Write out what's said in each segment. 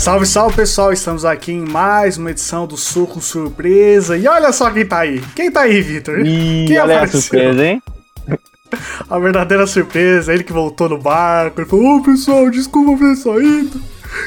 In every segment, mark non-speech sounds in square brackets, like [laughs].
Salve, salve pessoal, estamos aqui em mais uma edição do Soco Surpresa. E olha só quem tá aí. Quem tá aí, Vitor? Ih, olha apareceu? a surpresa, hein? [laughs] A verdadeira surpresa, ele que voltou no barco. Ele falou: Ô oh, pessoal, desculpa por ter saído.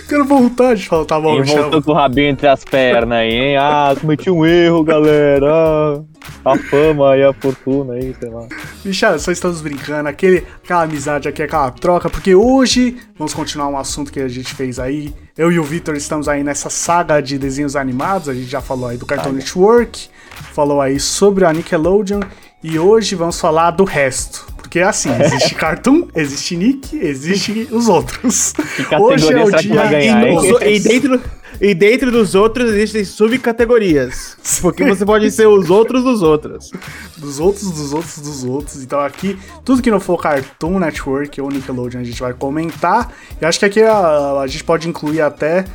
Quero voltar. Gente falou: tá bom, Ele voltou com o rabinho entre as pernas aí, hein? Ah, cometi um erro, galera. Ah, a fama e a fortuna aí, sei lá. Bicha, só estamos brincando. Aquele, aquela amizade aqui, aquela troca. Porque hoje vamos continuar um assunto que a gente fez aí. Eu e o Victor estamos aí nessa saga de desenhos animados. A gente já falou aí do Cartoon Network, falou aí sobre a Nickelodeon. E hoje vamos falar do resto. Porque é assim, existe Cartoon, existe Nick, existe os outros. Hoje é o dia ganhar, e, e, dentro e dentro dos outros existem subcategorias. Porque você pode ser os outros dos outros. Dos outros, dos outros, dos outros. Então aqui, tudo que não for Cartoon Network ou Nickelodeon a gente vai comentar. E acho que aqui a, a gente pode incluir até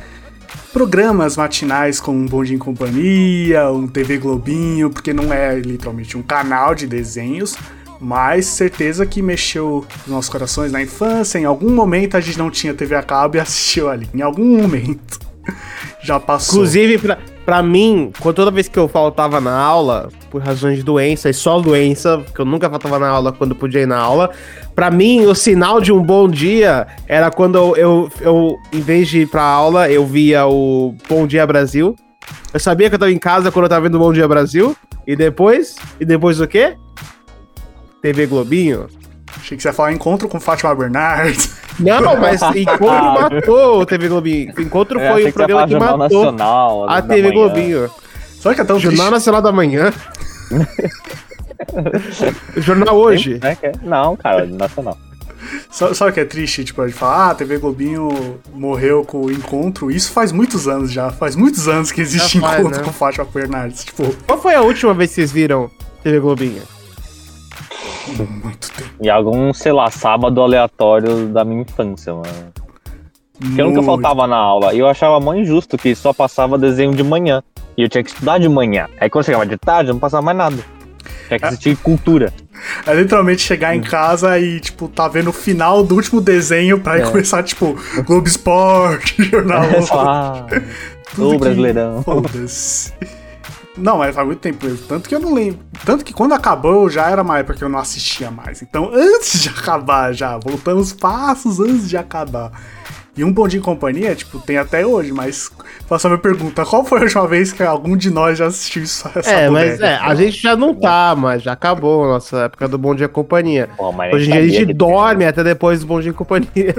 programas matinais com um Bom Dia em Companhia, um TV Globinho, porque não é literalmente um canal de desenhos, mas certeza que mexeu nos nossos corações na infância. Em algum momento a gente não tinha TV a cabo e [laughs] assistiu ali. Em algum momento. [laughs] Já passou. Inclusive, pra, pra mim, toda vez que eu faltava na aula, por razões de doença, e só doença, porque eu nunca faltava na aula quando podia ir na aula, pra mim, o sinal de um bom dia era quando eu, eu, eu em vez de ir pra aula, eu via o Bom Dia Brasil. Eu sabia que eu tava em casa quando eu tava vendo o Bom Dia Brasil. E depois? E depois o quê? TV Globinho. Achei que você ia falar encontro com Fátima Bernardes. [laughs] Não, mas [laughs] Encontro matou o TV Globinho. Encontro foi o programa que matou Nacional, a TV Globinho. Só que é tão Jornal. Nacional da Manhã. [laughs] Jornal hoje. É, é, não, cara, nacional. Sabe o que é triste? Tipo, a gente fala, ah, a TV Globinho morreu com o encontro. Isso faz muitos anos já. Faz muitos anos que existe faz, encontro né? com Fátima Bernardes. Tipo... Qual foi a última vez que vocês viram TV Globinho? Muito tempo. E algum, sei lá, sábado aleatório da minha infância, mano. Porque eu nunca faltava na aula. E eu achava mó injusto que só passava desenho de manhã. E eu tinha que estudar de manhã. Aí quando chegava de tarde, não passava mais nada. Tinha que assistir é. cultura. É literalmente chegar em casa e, tipo, tá vendo o final do último desenho pra é. começar, tipo, Globo Esporte, [laughs] Jornal. É, ah, [laughs] o Brasileirão. Foda-se. Não, mas faz muito tempo mesmo. Tanto que eu não lembro. Tanto que quando acabou já era uma época que eu não assistia mais. Então, [laughs] antes de acabar já, voltamos passos antes de acabar. E um Bom Dia em Companhia, tipo, tem até hoje, mas faço a minha pergunta: qual foi a última vez que algum de nós já assistiu isso, essa É, mas é, a gente já não tá, mas já acabou a nossa época do Bom Dia em Companhia. Pô, Hoje em dia a gente dorme até depois do Bom Dia em Companhia.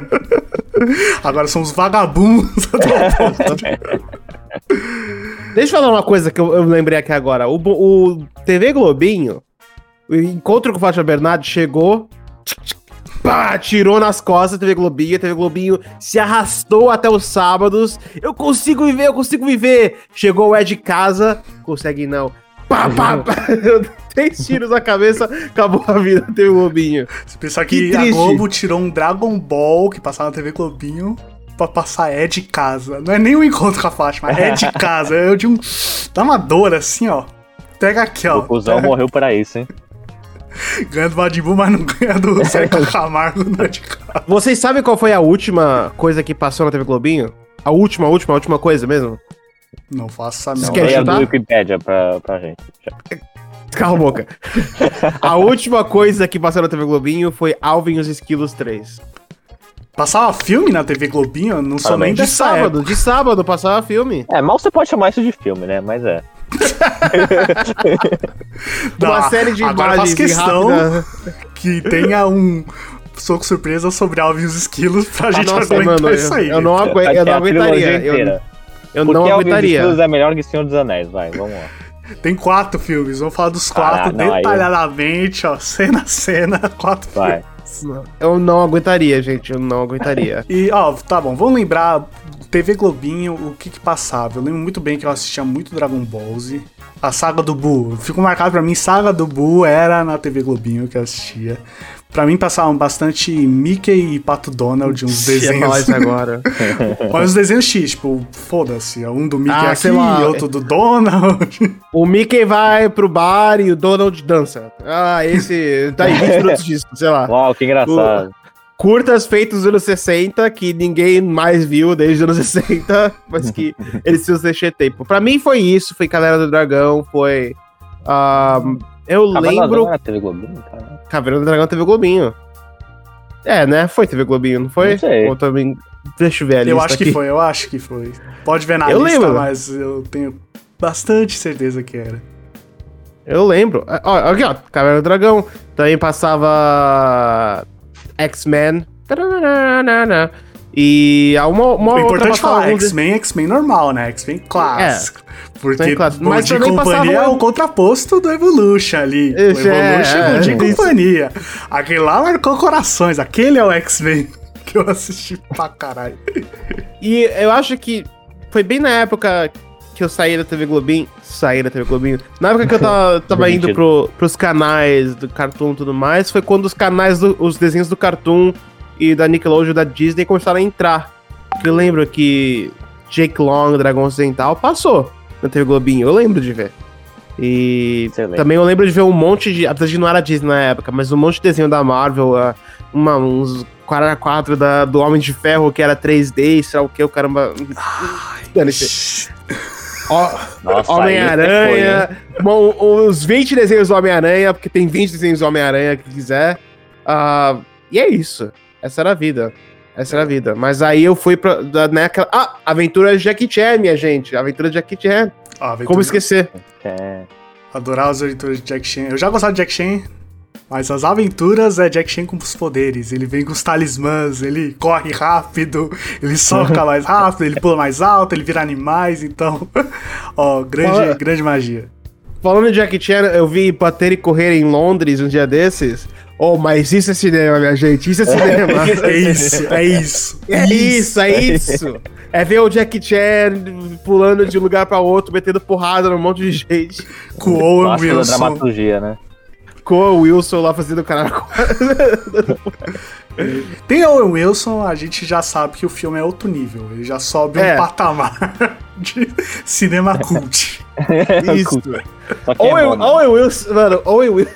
[laughs] Agora somos vagabundos. [laughs] Deixa eu falar uma coisa que eu, eu lembrei aqui agora. O, o, TV Globinho, o encontro com o Fátima Bernardo chegou, pá, tirou nas costas a TV Globinho, a TV Globinho se arrastou até os sábados. Eu consigo viver, eu consigo viver. Chegou o Ed Casa, consegue não. Pá, pá, pá. [laughs] Três tiros na cabeça, acabou a vida da TV Globinho. Se pensar que, que a Globo tirou um Dragon Ball que passava na TV Globinho pra passar é de casa. Não é nem um encontro com a Fátima, é de [laughs] casa. Eu de um. Dá uma dor assim, ó. Pega aqui, ó. O cuzão morreu pra isso, hein? [laughs] ganha do Madibu, mas não ganha do [laughs] Sérgio Camargo não é de casa. Vocês sabem qual foi a última coisa que passou na TV Globinho? A última, a última, a última coisa mesmo? Não faça a Vocês querem chutar? Wikipedia pra, pra gente. Cala a boca. a última coisa que passou na TV Globinho foi Alvin e os Esquilos 3. Passava filme na TV Globinho? Não sou nem de sábado. Época. De sábado passava filme. É, mal você pode chamar isso de filme, né? Mas é. [laughs] Uma série de agora faz questão rápida. que tenha um soco surpresa sobre Alvin e os esquilos pra ah, gente nossa, aguentar mano, isso aí. Eu, eu não, agu eu não aguentaria. Eu, eu não aguentaria. Alvin e os é melhor que Senhor dos Anéis, vai, vamos lá. Tem quatro filmes, vamos falar dos quatro ah, não, detalhadamente, aí... ó, cena a cena, [laughs] quatro vai. filmes. Eu não aguentaria, gente. Eu não aguentaria. [laughs] e, ó, tá bom, vamos lembrar. TV Globinho, o que que passava? Eu lembro muito bem que eu assistia muito Dragon Ball Z. A saga do Buu. Ficou marcado pra mim, saga do Buu era na TV Globinho que eu assistia. Pra mim passavam bastante Mickey e Pato Donald, uns desenhos. agora. [laughs] Mas os desenhos X, tipo, foda-se. É um do Mickey ah, aqui e outro do Donald. [laughs] O Mickey vai pro bar e o Donald dança. Ah, esse. Tá aí 20 [laughs] minutos disso, sei lá. Uau, que engraçado. O... curtas feitos nos anos 60 que ninguém mais viu desde os anos 60, mas que eles precisam deixar tempo. Pra mim foi isso, foi Caverna do Dragão, foi. ah, eu lembro. Era TV Globinho, cara. Caverna do Dragão teve Globinho. É, né? Foi TV Globinho, não foi? Não sei. Ou também... Deixa eu ver a Eu acho que aqui. foi, eu acho que foi. Pode ver na Eu lista, lembro. mas eu tenho bastante certeza que era. Eu lembro. Ah, Ó, aqui, ó. Caverna do Dragão. Também passava. X-Men. E há uma, uma o outra importante é falar, X-Men, X-Men normal, né? X-Men clássico. Porque X-Men clássico. Mas de Companhia passava é o contraposto do Evolution ali. O é, Evolution é, Bom de é. Companhia. Aquele lá marcou corações. Aquele é o X-Men [laughs] que eu assisti pra caralho. E eu acho que foi bem na época que eu saí da TV Globinho. Saí da TV Globinho. Na época que eu tava, [laughs] tava indo pro, pros canais do Cartoon e tudo mais, foi quando os canais, do- os desenhos do Cartoon e da Nickelodeon da Disney começaram a entrar. Porque eu lembro que Jake Long, Dragão Ocidental, passou na TV Globinho. Eu lembro de ver. E Excelente. também eu lembro de ver um monte de. Apesar de não era Disney na época, mas um monte de desenho da Marvel, uma, uns 44 da, do Homem de Ferro que era 3D, sei lá o que, o caramba. Nossa, Homem-Aranha. Bom, uns 20 desenhos do Homem-Aranha, porque tem 20 desenhos do Homem-Aranha que quiser. Ah, e é isso. Essa era a vida. Essa era a vida. Mas aí eu fui pra. da- Naquela... Ah, Aventura de Jackie Chan, minha gente. Aventura de Jackie Chan. Ó, aventura- Como esquecer? É. Adorar as aventuras de Jack Chan. Eu já gostava de Jack Chan, mas as aventuras é Jack Chan com os poderes. Ele vem com os talismãs, ele corre rápido, ele soca [laughs] mais rápido, ele pula mais alto, ele vira animais, então. [laughs] Ó, grande, Fala- grande magia. Falando de Jackie Chan, eu vi bater e correr em Londres um dia desses. Oh, mas isso é cinema, minha gente. Isso é cinema. [laughs] É isso, é isso. É isso, é isso. É ver o Jackie Chan pulando de um lugar pra outro, metendo porrada num monte de gente. Com o Owen Wilson. dramaturgia, né? Com o Wilson lá fazendo o caralho. [laughs] Tem Owen Wilson, a gente já sabe que o filme é outro nível. Ele já sobe É. um patamar [laughs] de cinema cult. Isso. Só que é Owen, bom, né? Owen Wilson, mano, Owen Wilson.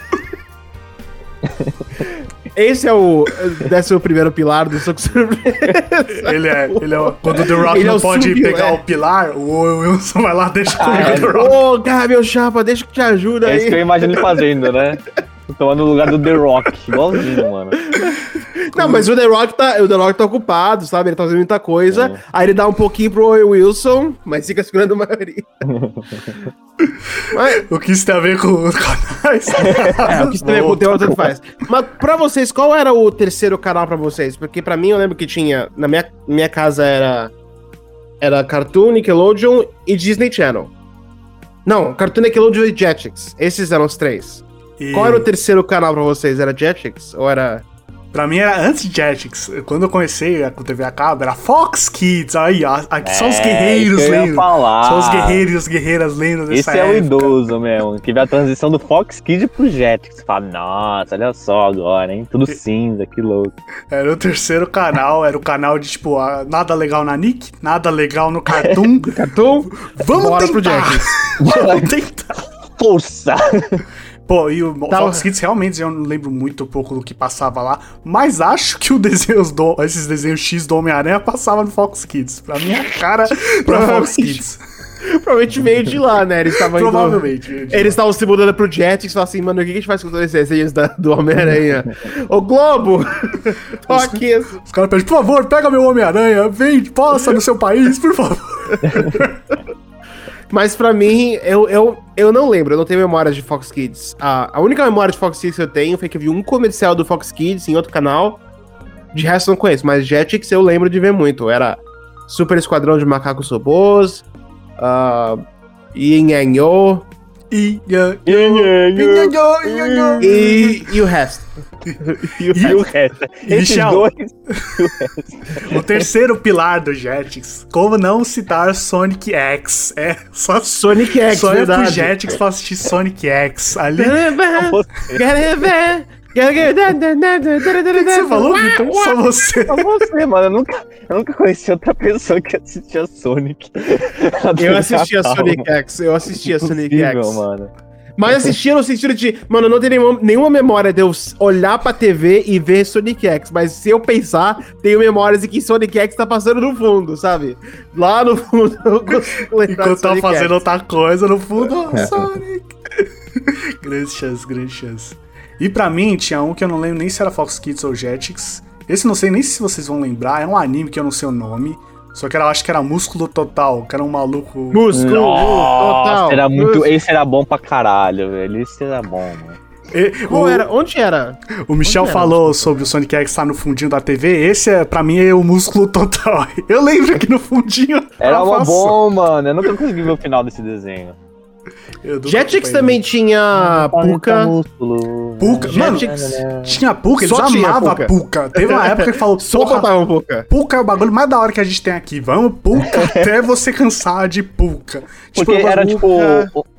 Esse é o décimo primeiro pilar do Soco Surpresa. Ele é, ele é o- quando o The Rock Ele é não o pode sub, pegar é. o pilar, o Wilson vai lá deixa comigo é. o The Rock. Ô, cara, meu chapa, deixa que te ajuda É isso que eu aí. imagino ele fazendo, né? Tomando o lugar do The Rock. [laughs] Igualzinho, mano. Não, mas o The Rock tá, o The Rock tá ocupado, sabe? Ele tá fazendo muita coisa. É. Aí ele dá um pouquinho pro Owen Wilson, mas fica segurando a maioria. [laughs] mas, O que isso tem a ver com os canais? [laughs] É, o que você com o teu tanto faz. Mas pra vocês, qual era o terceiro canal pra vocês? Porque pra mim eu lembro que tinha. Na minha, minha casa era. Era Cartoon, Nickelodeon e Disney Channel. Não, Cartoon, Nickelodeon e Jetix. Esses eram os três. E Qual era o terceiro canal pra vocês? Era Jetix? Ou era. Pra mim era antes de Jetix. Quando eu comecei com TV a cabo, era Fox Kids. Aí, ó, aqui só os É, guerreiros eu ia lendo. falar. Só os guerreiros e as guerreiras lendo dessa Esse é o idoso mesmo, que vê a transição do Fox Kid pro Jetix. Fala, nossa, olha só agora, hein? Tudo cinza, que louco. Era o terceiro canal, era o canal de tipo, nada legal na Nick, nada legal no Cartoon. [laughs] Cartoon? Vamos Bora pro tentar! Jetix. [laughs] Vamos tentar! Força! Pô, e o Tava- Fox Kids realmente eu não lembro muito pouco do que passava lá, mas acho que o desenhos do, esses desenhos X do Homem-Aranha passava no Fox Kids. Pra minha cara, [laughs] pra Fox. Kids. Provavelmente veio de lá, né? Eles estavam indo- Provavelmente. gente. Eles estavam se mudando pro Jetix e falaram assim, mano, o que a gente faz com todos esses desenhos da- do Homem-Aranha? [laughs] Ô Globo! [laughs] Tô aqui. Os caras pedem, por favor, pega meu Homem-Aranha, vem, posta no seu país, por favor. Mas pra mim, eu, eu, eu não lembro, eu não tenho memória de Fox Kids. A, a única memória de Fox Kids que eu tenho foi que eu vi um comercial do Fox Kids em outro canal. De resto não conheço, mas Jetix eu lembro de ver muito. Era Super Esquadrão de Macacos Robôs, uh, Yin Yang Yo E, e, o resto. e [laughs] o e o resto. Esses dois. o terceiro pilar do Jetix, como não citar Sonic X? É só Sonic X, só é pro verdade. Jetix pra assistir Sonic X. Ali, Que você falou, Vitor? Só você. Só você, mano. Eu nunca, eu nunca conheci outra pessoa que assistia Sonic. [laughs] Eu assistia Sonic X, eu assistia Sonic X. mano. Mas assistia no sentido de, mano, eu não tenho nenhuma, nenhuma memória de eu olhar pra TV e ver Sonic X, mas se eu pensar, tenho memórias de que Sonic X tá passando no fundo, sabe? Lá no fundo eu consigo lembrar Enquanto Sonic fazendo X. outra coisa no fundo, oh, [laughs] Sonic. grande chance, grande chance. E pra mim, tinha um que eu não lembro nem se era Fox Kids ou Jetix. Esse não sei nem se vocês vão lembrar, é um anime que eu não sei o nome. Só que era, eu acho que era Músculo Total, que era um maluco. Músculo, Nossa, total. era muito. Músculo. Esse era bom pra caralho, velho. Esse era bom, mano. E- o, era? Onde era? o Michel era falou sobre o Sonic X estar no fundinho da TV. Esse, é, pra mim, é o Músculo Total. [laughs] Eu lembro que no fundinho. Era uma bom, mano. Eu nunca consegui ver o final desse desenho. Jetix também tinha Puka. Músculo. Puka, mano, Jetix. tinha Puka, eles Só amavam Puka. Puka. Teve uma época que falou, [laughs] Só botavam Puka. Puka é o bagulho mais da hora que a gente tem aqui. Vamos, Puka, [laughs] até você cansar de Puka. Porque eu era, tipo,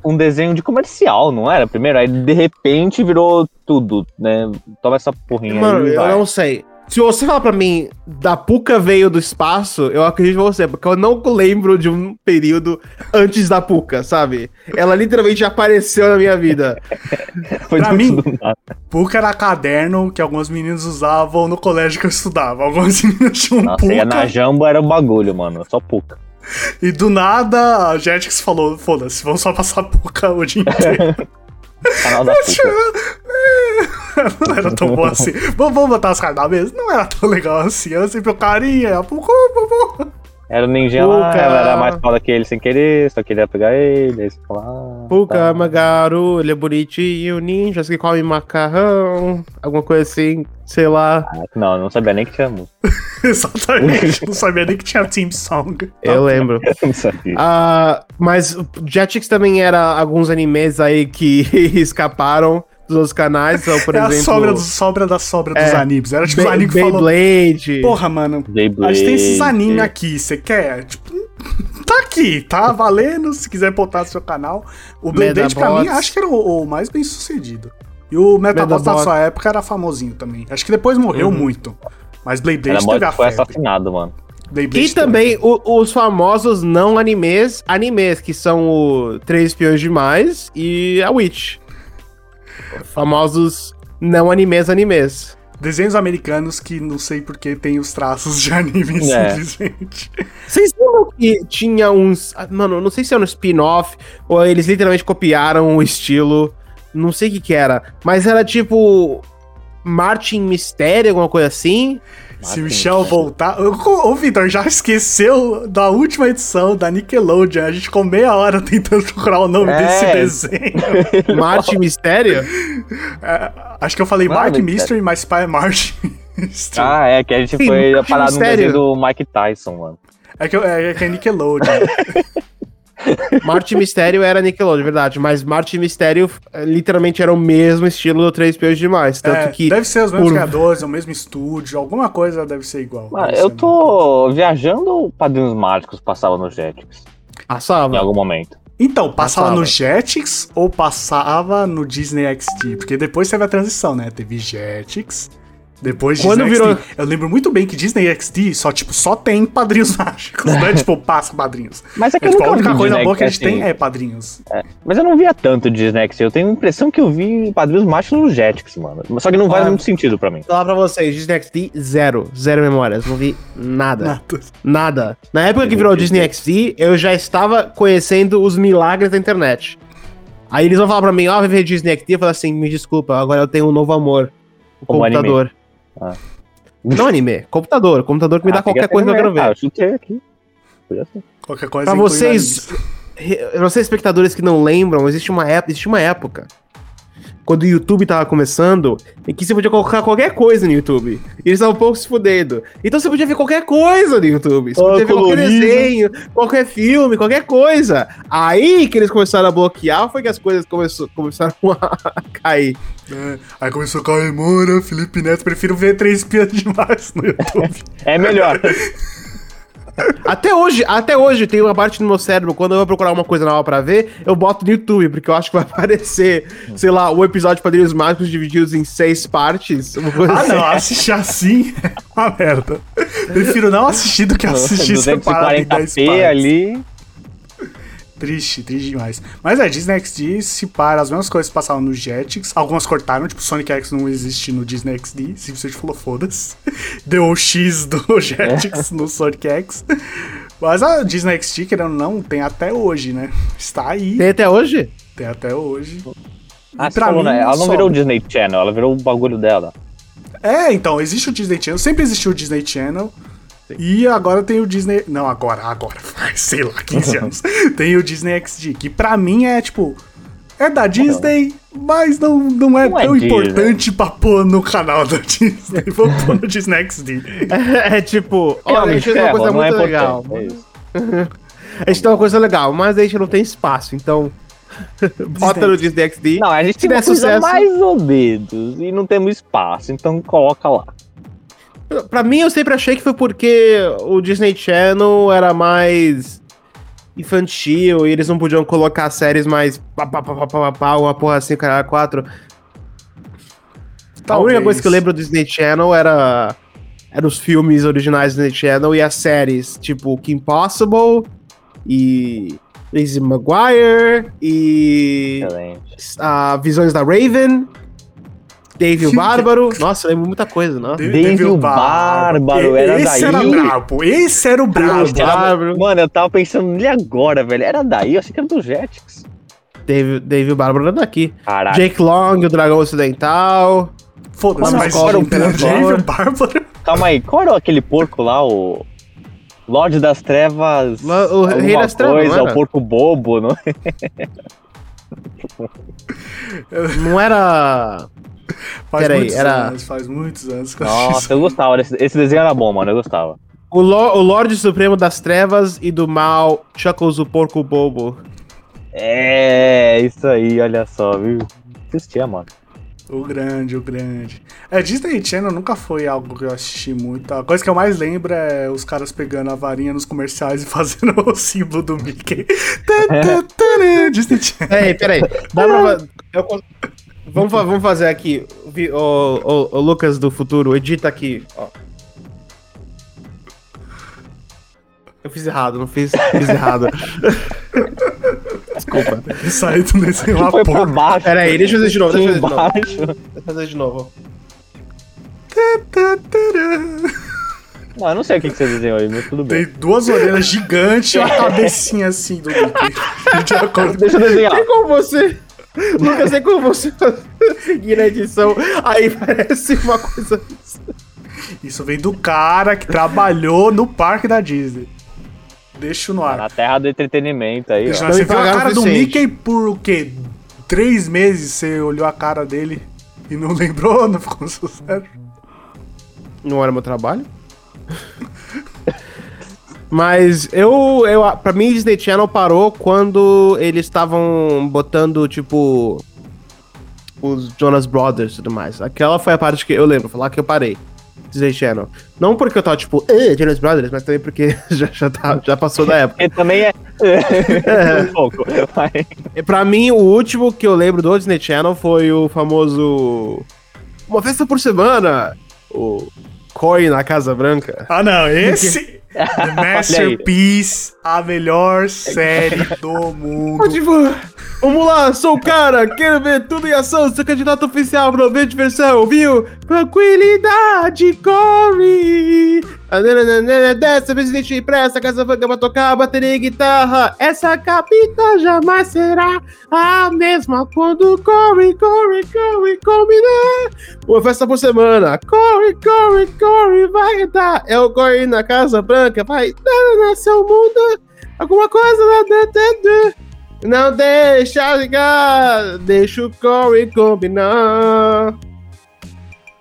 um desenho de comercial, não era? Primeiro, aí de repente virou tudo, né? Toma essa porrinha Mano, aí. e eu vai. não sei. Se você falar pra mim da Puka veio do espaço, eu acredito em você, porque eu não lembro de um período antes da Puka, sabe? Ela literalmente apareceu na minha vida. [laughs] Foi pra mim- do nada. Puka era caderno que alguns meninos usavam no colégio que eu estudava. Alguns [laughs] meninos tinham Nossa, ia na. Jambo era o bagulho, mano. Só Puka. E do nada, a Jetix falou: foda-se, vamos só passar Puka o dia inteiro. [laughs] Canal da Puka. [laughs] não era tão bom assim. Vamos, vamos botar as caras na mesa? Não era tão legal assim. Eu sempre o carinha, a Puka, Puka. Era o ninja lá, Puka. ela era mais foda que ele sem querer, só queria pegar ele, aí você fala, Puka, tá. Magaru, ele é bonitinho, ninjas que comem macarrão, alguma coisa assim, sei lá. Ah, Não, eu não sabia nem que tinha música. [laughs] Exatamente. Não sabia nem que tinha team song. Eu lembro. [laughs] Eu não sabia. Ah, mas o Jetix também era alguns animes aí que escaparam dos outros canais, então, por é exemplo... a sobra, do, sobra da sobra dos É. animes. Era tipo os Be- animes que falou. Beyblade. Porra, mano. A Beyblade. gente tem esses animes aqui, você quer? Tipo, [laughs] tá aqui, tá valendo. Se quiser botar no seu canal. O Beyblade, pra mim, acho que era o, o mais bem sucedido. E o Metabots da sua época era famosinho também. Acho que depois morreu Uhum. muito. Mas Beyblade Era teve a foi febre. assassinado, mano. Beyblade E também o- os famosos não animes, animes, que são o Três Espiões Demais e a Witch. Famosos não animes, animes. Desenhos americanos que não sei porque tem os traços de anime, É. simplesmente. Vocês lembram que tinha uns. ah, Mano, não sei se era um spin-off ou eles literalmente copiaram o estilo. Não sei o que que era. Mas era tipo. Martin Mistério, alguma coisa assim. Se o Michel voltar. Ô, ô, Vitor, já esqueceu da última edição da Nickelodeon? A gente ficou meia hora tentando procurar o nome É. desse desenho. [laughs] Martin Mistério? É, acho que eu falei é Mark Mystery. Mystery, mas pai é Martin Mystery. Ah, é, que a gente Sim, foi parar no desenho do Mike Tyson, mano. É, que, eu- é, que é Nickelodeon. [laughs] Martin Mistério era Nickelodeon, verdade. Mas Martin Mistério eh, literalmente era o mesmo estilo do Três Espiões Demais. Tanto É, que. Deve ser os mesmos por- criadores, o mesmo estúdio, alguma coisa deve ser igual. Ah, Deve eu ser tô viajando ou Padrinhos Mágicos passava no Jetix em Passava. algum momento? Então, passava, Passava. no Jetix ou passava no Disney XD? Porque depois teve a transição, né? Teve Jetix, depois Quando Disney virou- XD. Eu lembro muito bem que Disney XD só, tipo, só tem padrinhos [laughs] mágicos, não é tipo, passa padrinhos. Mas é que É, eu tipo, a única vi coisa Disney boa que a gente assim. tem é padrinhos. Mas eu não via tanto Disney XD. Eu tenho a impressão que eu vi Padrinhos Mágicos no Jetix, mano. Só que não faz Ah. muito sentido pra mim. Vou falar pra vocês, Disney XD, zero. Zero memórias. Não vi nada. Nada. Nada. Na época que virou Disney XD, eu já estava conhecendo os milagres da internet. Aí eles vão falar pra mim, ó, vai ver Disney XD, eu falo assim, me desculpa, agora eu tenho um novo amor. O Como computador. Ah. Não anime, computador. Computador que me dá Ah, qualquer fica coisa que eu quero no- Ah, ver. eu chutei aqui. Qualquer coisa Pra vocês, re- vocês espectadores que não lembram, existe uma existe uma época quando o YouTube tava começando, em que você podia colocar qualquer coisa no YouTube. E eles estavam um pouco se fudendo. Então você podia ver qualquer coisa no YouTube. Você Ah, podia ver qualquer colorido. desenho, qualquer filme, qualquer coisa. Aí que eles começaram a bloquear, foi que as coisas começou- começaram [laughs] a cair. É, Aí começou a cair, mano, Felipe Neto, prefiro ver três piadas demais no [laughs] YouTube. É melhor. [laughs] Até hoje, até hoje tem uma parte do meu cérebro, quando eu vou procurar uma coisa nova pra ver, eu boto no YouTube, porque eu acho que vai [laughs] aparecer, sei lá, o episódio de Padrinhos Mágicos divididos em seis partes. uma coisa Ah, assim. não, assistir assim é uma merda. Prefiro não assistir do que assistir separado em 10 240p partes. ali. Triste, triste demais. Mas é, Disney XD se para as mesmas coisas que passavam no Jetix. Algumas cortaram, tipo, Sonic X não existe no Disney XD. Simplesmente falou, foda-se. [laughs] Deu o X do [laughs] Jetix no Sonic X. Mas a Disney XD, querendo ou não, tem até hoje, né? Está aí. Tem até hoje? Tem até hoje. Ah, você falou, né? Ela não só- virou o Disney Channel, ela virou o bagulho dela. É, então, existe o Disney Channel, sempre existiu o Disney Channel. E agora tem o Disney. Não, agora, agora, [laughs] faz, sei lá, 15 anos. tem o Disney XD, que pra mim é tipo. É da Disney, mas não, não é Não é tão Disney. importante pra pôr no canal da [laughs] Disney. Vou pôr no Disney XD. [laughs] É, tipo, É olha, a gente tem uma coisa não é muito legal. É isso. A gente tem uma coisa legal, mas a gente não tem espaço, então. Bota no Disney XD. Não, a gente tem der uma coisa sucesso- mais ou menos e não temos espaço, então coloca lá. Pra mim, eu sempre achei que foi porque o Disney Channel era mais infantil e eles não podiam colocar séries mais pá, pá, pá, pá, pá, pá, uma porra assim, cara, quatro. A única coisa que eu lembro do Disney Channel era, era os filmes originais do Disney Channel e as séries, tipo Kim Possible e Lizzie McGuire e Excelente. a Visões da Raven, Dave o Bárbaro. Nossa, eu lembro muita coisa, não? De- Dave o o Bárbaro, era esse daí? era brabo, esse era o brabo. Bárbaro. Mano, eu tava pensando nele agora, velho. Era daí, eu achei que era do Jetix. Dave, Dave o Bárbaro era daqui. Caralho. Jake Long, o Dragão Ocidental. Foda-se, Mano, mas qual era o Dave o Bárbaro. Calma aí, qual era aquele porco lá, o. Lorde das Trevas. O Rei das Trevas, coisa, era? o porco bobo, não? [laughs] Não era. [laughs] Faz Peraí, muitos era- anos, faz muitos anos que eu Nossa, eu gostava. Desse, esse desenho era bom, mano. Eu gostava. O, Lo- o Lorde Supremo das Trevas e do Mal, Chuckles o Porco Bobo. É, isso aí, olha só, viu? Assistia, mano. O grande, o grande. É, Disney Channel nunca foi algo que eu assisti muito. A coisa que eu mais lembro é os caras pegando a varinha nos comerciais [laughs] e fazendo o símbolo do Mickey. Tá, Disney Channel. Peraí, peraí. Dá pra. eu vamos, vamos fazer aqui. O, o- o Lucas do futuro, edita aqui. Ó. Eu fiz errado, não fiz, fiz errado. [laughs] Desculpa. Saiu do desenho lá, Foi pra porra. baixo. Peraí, deixa eu fazer de novo, deixa eu fazer de novo. Deixa eu fazer de novo. Mano, eu não sei o que que você desenhou aí, mas tudo bem. Tem duas orelhas gigantes e uma cabecinha assim do Mickey. De Deixa eu desenhar. Tem como você. Lucas, tem como você seguir na edição. Aí parece uma coisa. Isso vem do cara que trabalhou no parque da Disney. Deixa no ar. Na terra do entretenimento aí, Deixa. Você viu a cara do. Mickey por o quê? Três meses você olhou a cara dele e não [laughs] lembrou? Não ficou sucesso? Não era meu trabalho. Mas eu, eu. Pra mim, Disney Channel parou quando eles estavam botando, tipo. Os Jonas Brothers e tudo mais. Aquela foi a parte que eu lembro, foi lá que eu parei. Disney Channel. Não porque eu tava tipo, eh, Jonas Brothers, mas também porque [laughs] já, já, tá, já passou da época. [laughs] Porque também é. [laughs] um pouco. Mas... E pra mim, o último que eu lembro do Disney Channel foi o famoso. Uma festa por semana. O Coin na Casa Branca. Ah, não. Esse. The Masterpiece, a melhor série do mundo. Pode voar. Vamos lá, sou o cara, quero ver tudo em ação, sou candidato oficial pra ver diversão, viu? Tranquilidade, corre! Dessa vez a gente empresta, casa vanga pra tocar, bateria e guitarra. Essa capital jamais será a mesma quando corre, corre, corre, combinar. Uma festa por semana, corre, corre, corre, vai dar. É o corre na Casa Branca, vai dar seu mundo. Alguma coisa dentro. Não deixa ligar, deixa o Corey combinar.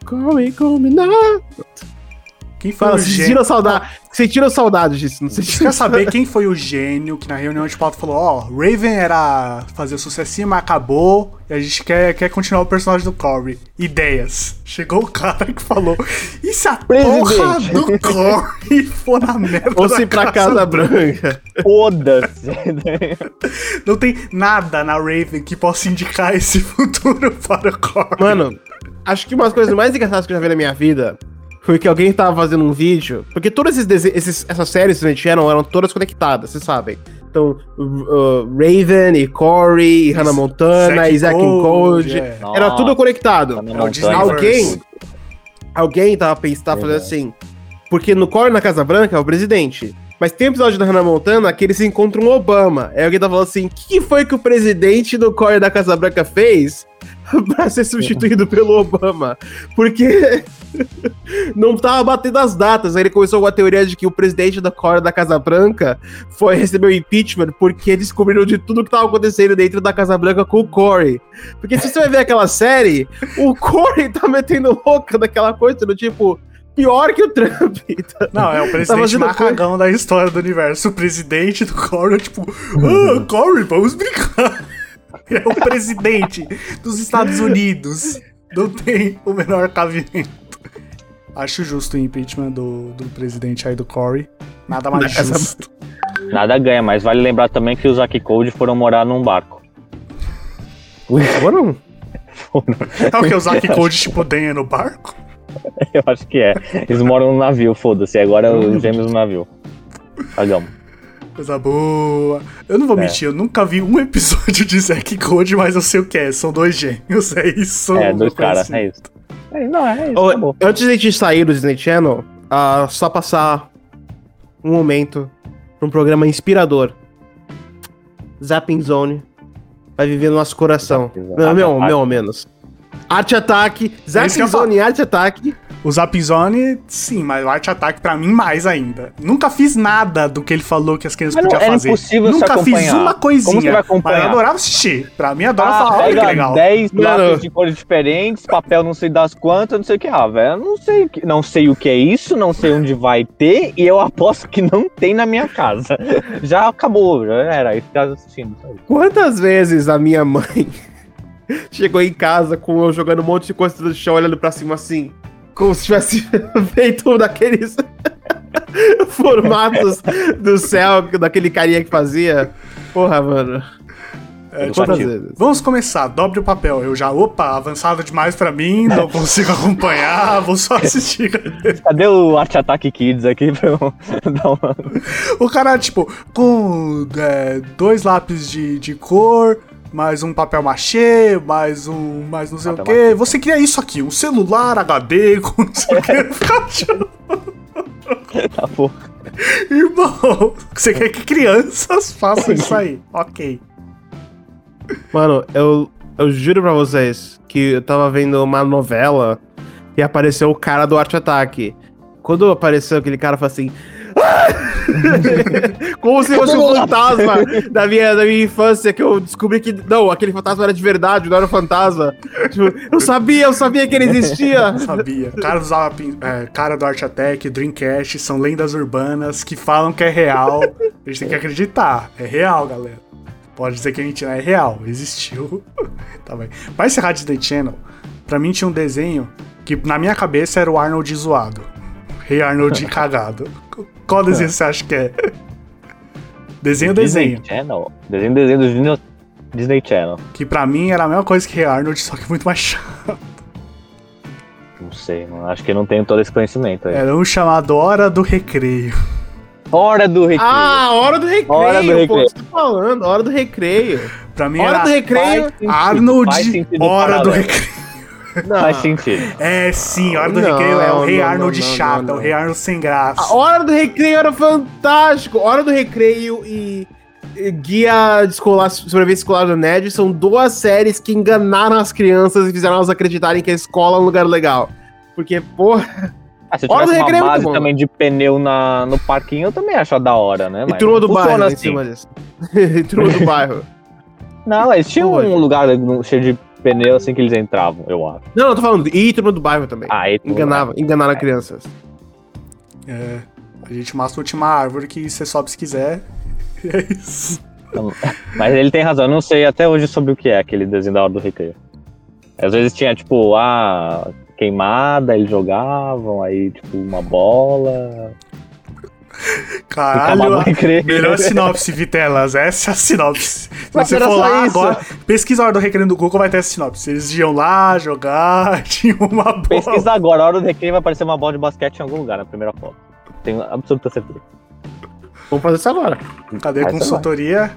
Corey combinar. Quem foi Fala, o gênio? sentiram saudade, sentiram saudade disso, não Você sentiram quer saber quem foi o gênio que na reunião de pauta falou: Ó, Raven era fazer sucessinho, mas acabou. E a gente quer, quer continuar o personagem do Corey. Ideias. Chegou o cara que falou: E se a porra Presidente. do Corey [laughs] for na merda? Fosse pra Casa Branca. Foda-se. Não tem nada na Raven que possa indicar esse futuro [laughs] para o Corey. Mano, acho que uma das coisas mais engraçadas que eu já vi na minha vida foi que alguém tava fazendo um vídeo. Porque todas esses, esses- essas séries que a gente eram eram todas conectadas, vocês sabem. Então uh, Raven e Corey, e Hannah Montana, Zack e Zack and é. Era tudo conectado. É. Alguém, alguém tava pensando, tava fazendo assim. Porque no Corey na Casa Branca é o presidente. Mas tem um episódio da Hannah Montana que eles encontram o Obama. Aí alguém tá falando assim: o que foi que o presidente do Corey da Casa Branca fez [laughs] pra ser substituído pelo Obama? Porque [laughs] não tava batendo as datas. Aí ele começou com a teoria de que o presidente da Corey da Casa Branca foi receber o impeachment porque descobriram de tudo que tava acontecendo dentro da Casa Branca com o Corey. Porque se você vai ver aquela série, o Corey tá metendo louca daquela coisa, do tipo, pior que o Trump. [laughs] tá? Não, é o presidente macagão da história do universo. O presidente do Corey, tipo, ah, Corey, vamos brincar. [laughs] É o presidente dos Estados Unidos. Não tem o menor cabimento. Acho justo o impeachment do, do presidente aí do Corey. Nada mais Essa- justo. Nada ganha, mas vale lembrar também que os Zack Code foram morar num barco. [laughs] Foram? É o que? O Zack Code, tipo, denha no barco? [laughs] Eu acho que é. Eles moram no navio, foda-se. Agora os gêmeos no navio. Pagamos. Coisa boa. Eu não vou É. mentir, eu nunca vi um episódio de Zack Code, mas eu sei o que é. São dois gêmeos, é isso. É, dois caras, é isso. É, não, é isso, Ô, antes de a gente sair do Disney Channel, ah, só passar um momento pra um programa inspirador. Zapping Zone vai viver no nosso coração. Zone. Não, meu, meu, menos. Arte Attack, É isso que Zapping eu falo. Zone e Arte Attack. O Zap Zone, sim, mas o Art Attack pra mim mais ainda. Nunca fiz nada do que ele falou que as crianças Mas podiam era fazer. impossível se Nunca fiz acompanhar. uma coisinha. Como você vai acompanhar? Mas eu adorava assistir. Pra mim, adoro Ah, falar, olha que legal. 10 Mano. lápis de cores diferentes, papel não sei das quantas, não sei o que. Ah, velho, eu não sei, o que- não sei o que é isso, não sei onde vai ter, e eu aposto que não tem na minha casa. [laughs] Já acabou, já era, aí ficava assistindo. sabe? Quantas vezes a minha mãe [laughs] chegou em casa com eu jogando um monte de coisa no chão, olhando pra cima assim, como se tivesse [laughs] feito um daqueles [laughs] formatos do céu, daquele carinha que fazia. Porra, mano. É? Vamos começar, dobre o papel. Eu já, opa, avançado demais pra mim, não consigo acompanhar, vou só assistir. Cadê o Art Attack Kids aqui pra eu dar uma. O cara, tipo, com é, dois lápis de, de cor, mais um papel machê, mais um. mais não sei o Papel quê. machê. Você cria isso aqui, um celular HD [laughs] com não sei o quê. Achando, Tá, pô. Irmão, você quer que crianças façam isso aí? Ok. Mano, eu, eu juro pra vocês que eu tava vendo uma novela e apareceu o cara do Arte Attack. Quando apareceu aquele cara, eu falei assim. [laughs] Como se fosse um fantasma da minha, da minha infância, que eu descobri que. Não, aquele fantasma era de verdade, não era um fantasma. Tipo, eu sabia, eu sabia que ele existia. Eu [laughs] sabia. Cara do, Zap, é, cara do Art Attack, Dreamcast, são lendas urbanas que falam que é real. A gente tem que acreditar. É real, galera. Pode dizer que é mentira, é real. Existiu. [laughs] tá bem. Pra encerrar Disney Channel, pra mim tinha um desenho que na minha cabeça era o Arnold zoado. Rei Arnold cagado. Qual desenho você acha que é? [laughs] Desenho, desenho. Disney Channel. Desenho, desenho do Disney, Disney Channel. Que pra mim era a mesma coisa que Rei Arnold, só que muito mais chato. Não sei, não, acho que eu não tenho todo esse conhecimento aí. Era um chamado Hora do Recreio. Hora do recreio. Ah, hora do recreio, Hora do pô, recreio. você tá falando, hora do recreio. Pra mim Hora era do recreio. Sentido, Arnold, Hora do. Recreio. Não. Faz sentido. É, sim, Hora do Não, Recreio é o Rei não, Arnold não, não, é o Rei Arnold sem graça. A hora do recreio era fantástico. Hora do recreio e, Guia de escolar, Sobrevivência Escolar do Ned são duas séries que enganaram as crianças e fizeram elas acreditarem que a escola é um lugar legal. Porque, porra. Ah, se eu Hora do tivesse uma recreio é base também de pneu na, no parquinho, eu também acho da hora, né? E turma do bairro funciona em assim. cima disso. [laughs] E turma do bairro. Não, eles tinham um lugar cheio de pneu assim que eles entravam, eu acho. Não, eu tô falando. E turma do bairro também. Ah, e Enganava, enganaram crianças. É, a gente mata a última árvore que você sobe se quiser. [laughs] E é isso. [laughs] Mas ele tem razão, eu não sei até hoje sobre o que é aquele desenho da hora do recreio. Às vezes tinha, tipo, ah, queimada, eles jogavam, aí, tipo, uma bola. Caralho, melhor sinopse, Vitelas. Essa é a sinopse. Se Mas você for lá isso. agora, pesquisa a hora do recreio do Google, vai ter essa sinopse. Eles iam lá jogar, [laughs] tinha uma bola. Pesquisa agora, a hora do recreio vai aparecer uma bola de basquete em algum lugar na primeira foto. Tenho absoluta certeza. Vamos fazer isso agora. Cadê a consultoria?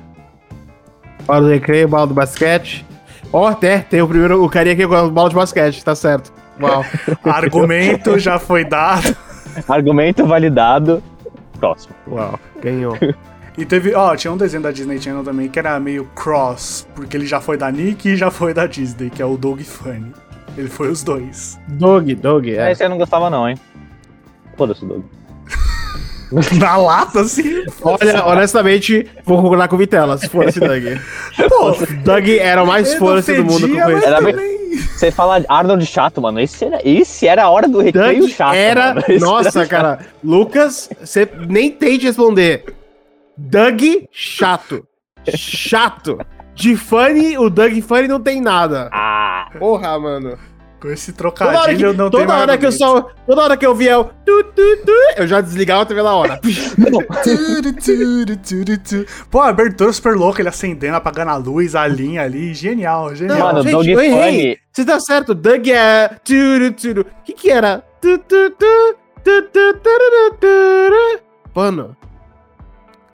Bola do recreio, bola do basquete. Ó, até tem o primeiro, o carinha aqui com a bola de basquete, tá certo. Uau. [laughs] Argumento já foi dado. Argumento validado. Próximo. Uau, ganhou. [laughs] E teve, ó, tinha um desenho da Disney Channel também que era meio cross, porque ele já foi da Nick e já foi da Disney, que é o Dog Funny. Ele foi os dois. Dog, dog, é. Esse eu não gostava, não, hein? Foda-se, Doug. [laughs] Na lata, assim. Olha, honestamente, vou concordar com o Vitela, se for [laughs] esse Doug. Pô, Doug era o mais foda-se do mundo que conheço. Era bem- Você fala Arnold chato, mano. Esse era, esse era a hora do recreio Doug chato. era. Nossa, era cara. Lucas, você nem tente responder. Doug, chato. Chato. De Funny, o Doug Funny não tem nada. Ah, Porra, mano. Com esse Toda hora trocadilho que, eu não toda tenho hora que eu só. Toda hora que eu via o. Tu, tu, tu, eu já desligava a TV na hora. [laughs] Pô, a abertura super louca, ele acendendo, apagando a luz, a linha ali. Genial, genial. Mano, gente, Doug eu errei. Você tá certo, Doug é. Turu, turu. O que que era? Tu, tu, tu, tu, tu, tururu, turu. Mano.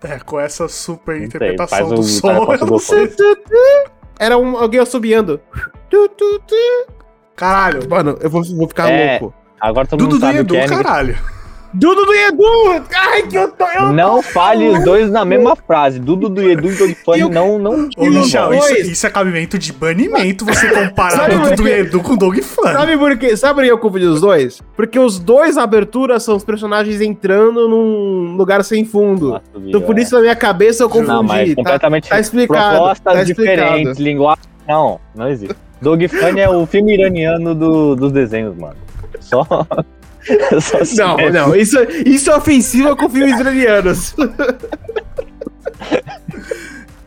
É, com essa super sei, interpretação do som, eu não sei. Tu, tu, tu. Era um, alguém assobiando. Tu, tu, tu. Caralho. Mano, eu vou, vou ficar É. louco. Agora todo Dudu mundo do sabe o Edu, que é. ninguém- caralho. Dudu do Edu! Ai, que eu tô. Eu Não fale os dois na mesma frase. Dudu do Edu [laughs] e Doug Funny Eu- não, não. Ô, E Michel, isso, isso é cabimento de banimento você [laughs] comparar Sabe Dudu do? Edu com Dog Fun. Sabe por quê? Sabe por que eu confundi os dois? Porque os dois na abertura são os personagens entrando num lugar sem fundo. Nossa, Então por isso na minha cabeça eu confundi. Não, mas tá? completamente tá explicado, propostas tá explicado. diferentes, linguagem. Não, não existe. Doug Funny é o filme iraniano do, dos desenhos, mano. Só. [laughs] só se Não, não, isso, isso é ofensivo com filmes iranianos.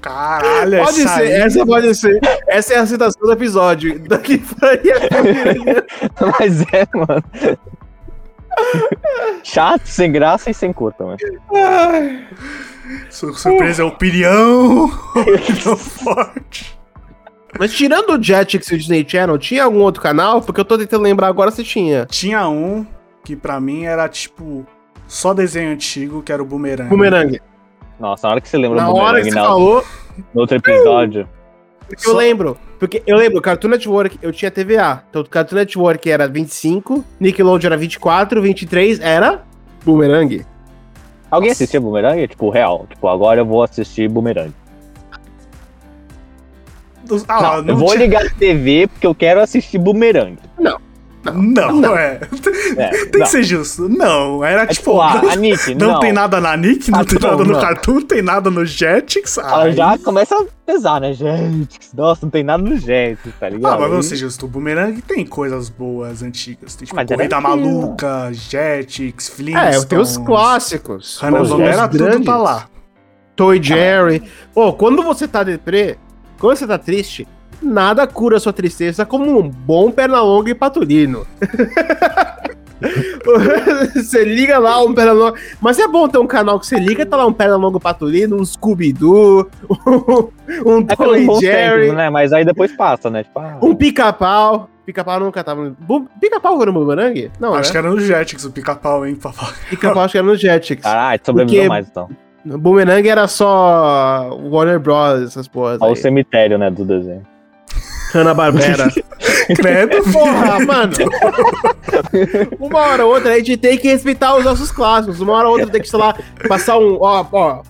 Caralho, Pode essa ser, aí- essa pode ser. Essa é a citação do episódio. [laughs] Daqui filme iraniano. Mas é, mano. Chato, sem graça e sem curta, mano. Ai. Su- Surpresa é opinião. [laughs] opinião forte. Mas tirando o Jetix e o Disney Channel, tinha algum outro canal? Porque eu tô tentando lembrar agora se tinha. Tinha um que pra mim era tipo só desenho antigo, que era o Boomerang. Boomerang. Nossa, na hora que você lembra Na do hora que Boomerang você na- falou, no outro episódio. porque eu Só- lembro. Porque eu lembro, Cartoon Network, eu tinha TVA. Então, Cartoon Network era 25, Nickelodeon era 24, 23 era Boomerang. Alguém assistia Boomerang? Tipo, real. Tipo, agora eu vou assistir Boomerang. Dos- Ah, não, não, eu vou tinha- ligar a TV porque eu quero assistir Boomerang. Não, Não. é. É, Tem não. que ser justo. Não, era É tipo. tipo, a, a Nick, não, não. tem nada na Nick, não Ah, tem não, nada no não. Cartoon, não tem nada no Jetix. Ela ai. já começa a pesar, né? Gente, nossa, não tem nada no Jetix, tá ligado? Ah, mas vamos ser justos, o Boomerang tem coisas boas antigas. Tem tipo Mas Corrida. Maluca, Jetix, Flintstones. É, tem os clássicos. Hanna Os Barbera, tudo grandes. tá lá. Toy Jerry. Pô, quando você tá deprê, quando você tá triste, nada cura sua tristeza como um bom Pernalonga e Patulino. [laughs] você liga lá um Pernalonga. Mas é bom ter um canal que você liga, tá lá um Pernalonga e Patulino, um Scooby-Doo, um, um É Toy bons Jerry, tempos, né? Mas aí depois passa, né? Tipo, ah, um Pica-Pau. Pica-Pau nunca tava Pica-Pau era no Boomerang? Não, Acho né? que era no Jetix, o pica-pau, hein, papai. Pica-Pau acho que era no Jetix. caralho, sobreviveu Porque- mais então. No Boomerang era só Warner Bros, essas porras. Olha o aí. cemitério, né, do desenho. Hanna-Barbera. [laughs] Credo. Porra, [laughs] mano. Uma hora ou outra a gente tem que respeitar os nossos clássicos. Uma hora ou outra tem que, sei lá, passar um. Ó, ó.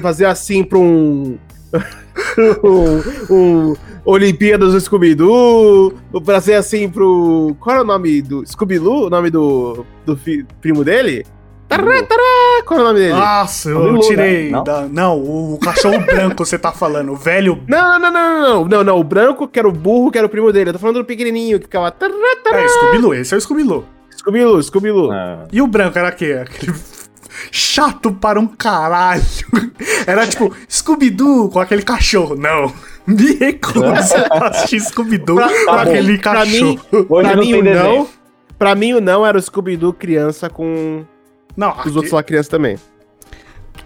Fazer assim pra um. [laughs] um, um Olimpíadas do Scooby-Doo. Fazer assim pro. Qual é o nome do. Scooby-Doo? O nome do. do fi- primo dele? Tará, tará, qual é o nome dele? Nossa, eu Scooby-Doo, tirei. né? Não? da- Não, o cachorro [laughs] branco você tá falando. O velho. Não, não, não, não, não, não, não, o branco que era o burro, que era o primo dele. Eu tô falando do pequenininho que ficava. tará, tará. É, Scooby-Doo, esse é o Scooby-Doo. Scooby-Doo, Scooby-Doo. Ah, E o branco era quê? Aquele chato para um caralho. Era tipo Scooby-Doo com aquele cachorro. Não. [laughs] Me recuso a assistir Scooby-Doo com tá aquele bom. Pra mim- cachorro. Pra não mim o não. Pra mim o não era o Scooby-Doo criança com Não, os aqui- outros lá criança também.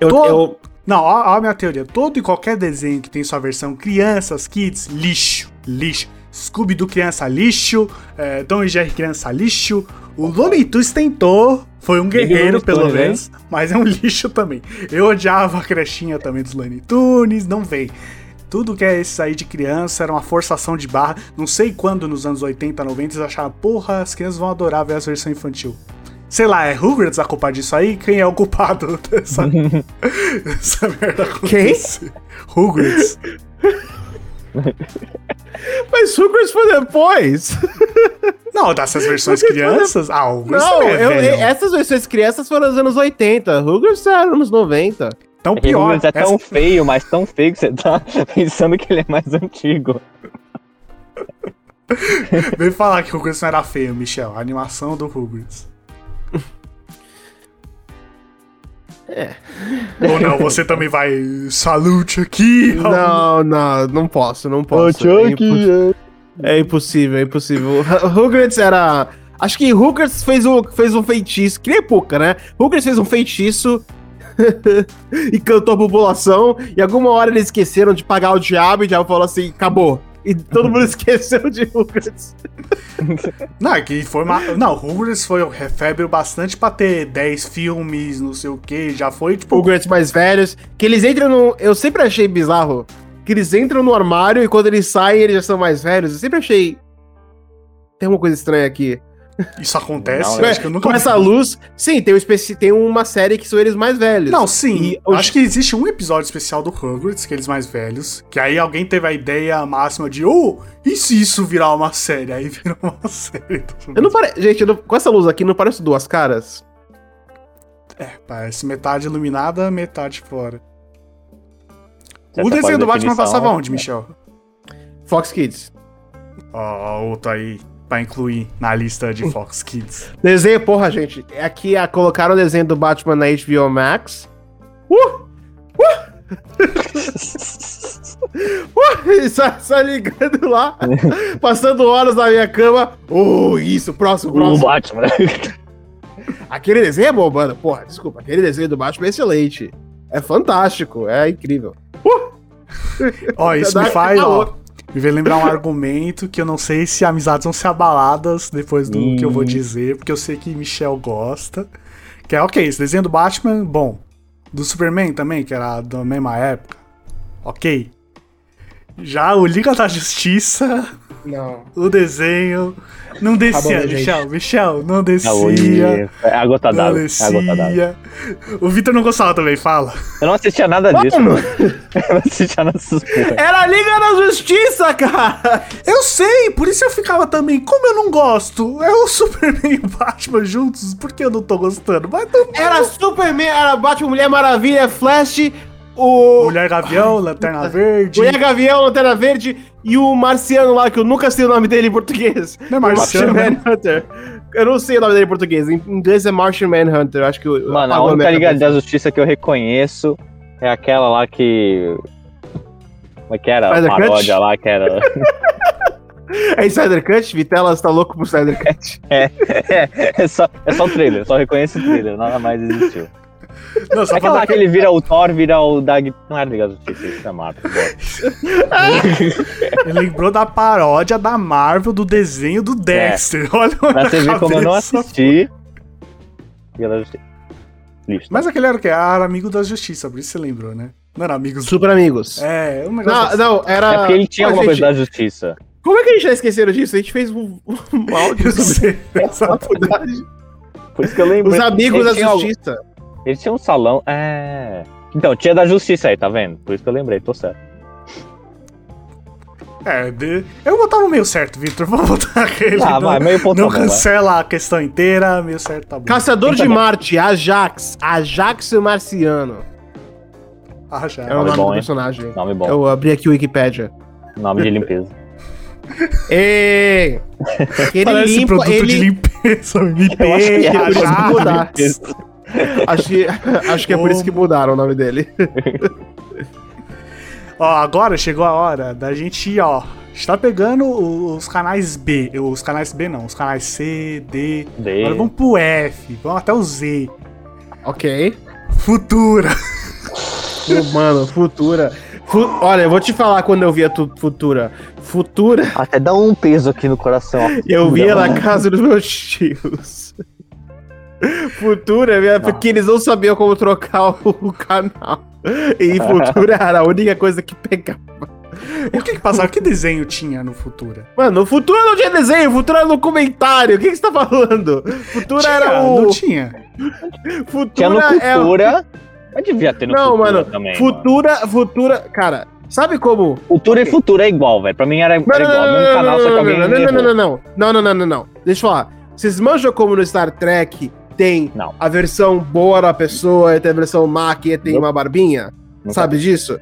Eu, Todo- eu- Não, ó, ó a minha teoria. Todo e qualquer desenho que tem sua versão crianças, kids, lixo. Lixo. Scooby-Doo criança, lixo. É, Tom e Jerry criança, lixo. O Looney Tunes tentou Foi um guerreiro, pelo hein? menos, mas é um [laughs] lixo também. Eu odiava a crechinha também dos Looney Tunes, não vem. Tudo que é esse aí de criança era uma forçação de barra. Não sei quando, nos anos 80, 90, eles acharam, porra, as crianças vão adorar ver as versões infantil. Sei lá, é Rugrats a culpa disso aí? Quem é o culpado [laughs] dessa, dessa merda [laughs] acontecer? Rugrats. [laughs] Mas Rugrats foi depois. Não, dessas versões crianças? Ah, o Rugrats Não, é eu- velho. essas versões crianças foram nos anos 80. Rugrats era nos 90. Então É pior. É essa- tão feio, mas tão feio que você tá pensando que ele é mais antigo. Vem falar que o Rugrats não era feio, Michel. A animação do Rugrats. É. Ou não, você também vai. Salute aqui! Não, não, não posso, não posso. É, impo- é impossível, é impossível. [laughs] Rugrats era. Acho que Rugrats fez um, fez um feitiço, que nem Puka, né? Rugrats fez um feitiço [laughs] e cantou a população, e alguma hora eles esqueceram de pagar o diabo, e o diabo falou assim: acabou. E todo mundo [laughs] esqueceu de Rugrats. Não, é que foi uma. Não, Rugrats foi febre bastante pra ter 10 filmes, não sei o que. Já foi tipo. Rugrats mais velhos, que eles entram no. Eu sempre achei bizarro que eles entram no armário e quando eles saem eles já são mais velhos. Eu sempre achei. Tem uma coisa estranha aqui. Isso acontece? Não, eu acho que eu nunca Com essa luz, sim, tem, um especi... tem uma série que são eles mais velhos. Não, sim. E acho que existe um episódio especial do Rugrats, que eles mais velhos. Que aí alguém teve a ideia máxima de, oh, e se isso virar uma série? Aí virou uma [laughs] série. Eu não pare... Gente, eu não- com essa luz aqui, não parece duas caras? É, parece metade iluminada, metade fora. O essa desenho do Batman definição, passava onde, é. Michel? Fox Kids. Ó, outro aí pra incluir na lista de Fox Kids. Desenho, porra, gente. Aqui a, colocaram o desenho do Batman na HBO Max. Uh! Uh! [laughs] uh! Só, só ligando lá, [laughs] passando horas na minha cama. Oh, isso, próximo, O próximo. Batman. [laughs] Aquele desenho é bom, mano. Porra, desculpa. Aquele desenho do Batman é excelente. É fantástico, é incrível. Ó, isso me faz, ó. Me vem lembrar um argumento que eu não sei se amizades vão ser abaladas depois do Hum. que eu vou dizer, porque eu sei que Michel gosta. Que é, ok, esse desenho do Batman, bom. Do Superman também, que era da mesma época. Ok. Já o Liga da Justiça, Não. o desenho, não descia, bom, gente. Michel. Michel, não descia. É a gota Não d'água. É a gota d'água. descia. O Vitor não gostava também, fala. Eu não assistia nada disso, Mano. mano. [laughs] Eu não assistia nada dessas porra. Era a Liga da Justiça, cara! Eu sei, por isso eu ficava também. Como eu não gosto? É o Superman e o Batman juntos, por que eu não tô gostando? Mas não. Era Superman, era Batman, Mulher Maravilha, Flash, o. Mulher Gavião, Lanterna [laughs] Verde. Mulher Gavião, Lanterna Verde e o Marciano lá, que eu nunca sei o nome dele em português. [laughs] Não é Marciano, Martian Manhunter. Eu não sei o nome dele em português. Em inglês é Martian Manhunter. Acho que Mano, a única Liga da Justiça que eu reconheço é aquela lá que. Como é que era? A Spider Cut? paródia lá que era. [laughs] É Insider Cut? Vitelas tá louco pro Insider Cut. é, é, só, é só o trailer, só reconheço o trailer, nada mais existiu. Não, só É aquela falar que ele vira o Thor, vira o Dag. Não era Liga da Justiça, isso é Marvel. [laughs] Ele lembrou da paródia da Marvel do desenho do Dexter. [laughs] Olha Pra você ver como eu não assisti. Liga da Justiça. Mas aquele era o quê? Era amigo da justiça, por isso você lembrou, né? Não era amigos. Super amigos. É, um negócio. Não, assim. não, era. É porque ele tinha Pô, alguma gente, coisa da justiça. Como é que a gente já esqueceram disso? A gente fez um, um [laughs] áudio sobre essa faculdade. Por isso que eu lembro. Os amigos da tinha algo- justiça. Ele tinha um salão. É. Então, tinha da justiça aí, tá vendo? Por isso que eu lembrei, tô certo. É, de... eu botava meio certo, Victor. [laughs] Vamos botar aquele. Ah, não, vai, meio ponto Não tá vai. cancela a questão inteira, meio certo tá bom. Caçador de Internet. Marte, Ajax. Ajax o Marciano. Ah, já. É o Nome nome bom, do hein? personagem. Nome bom. Eu abri aqui o Wikipedia. Nome de limpeza. [laughs] Ei! Ele Parece limpa, produto ele... de limpeza, [laughs] Eu acho que é, limpeza, por isso que mudar. [laughs] Acho que, acho que é por isso que mudaram o nome dele. [laughs] Ó, agora chegou a hora da gente ir, ó. A gente tá pegando os canais B. Os canais B não, os canais C, D. D. Agora vamos pro F, vamos até o Z. ok. Futura. Pô, Mano, Futura. Fu- Olha, eu vou te falar quando eu via tu- Futura. Futura, Até dá um peso aqui no coração. ó. eu via na casa dos meus tios. Futura, minha- porque eles não sabiam como trocar o, canal. E Futura era a única coisa que pegava. O que que passava? Que desenho tinha no Futura? Mano, o Futura não tinha desenho, Futura era documentário. O que, que você tá falando? Futura Tinha, era o. Não tinha. Futura Tinha no é o- Cultura. Mas devia ter no Não, Cultura mano, também. mano. Futura, Futura. Cara, sabe como? Cultura e Futura é igual, velho. Pra mim era, era igual. Mesmo canal, só que alguém não, não, não, não, não, não, não, não, não, não. Deixa eu falar. Vocês manjam como no Star Trek tem Não. a versão boa da pessoa e tem a versão má que tem Não. uma barbinha? Não Sabe disso?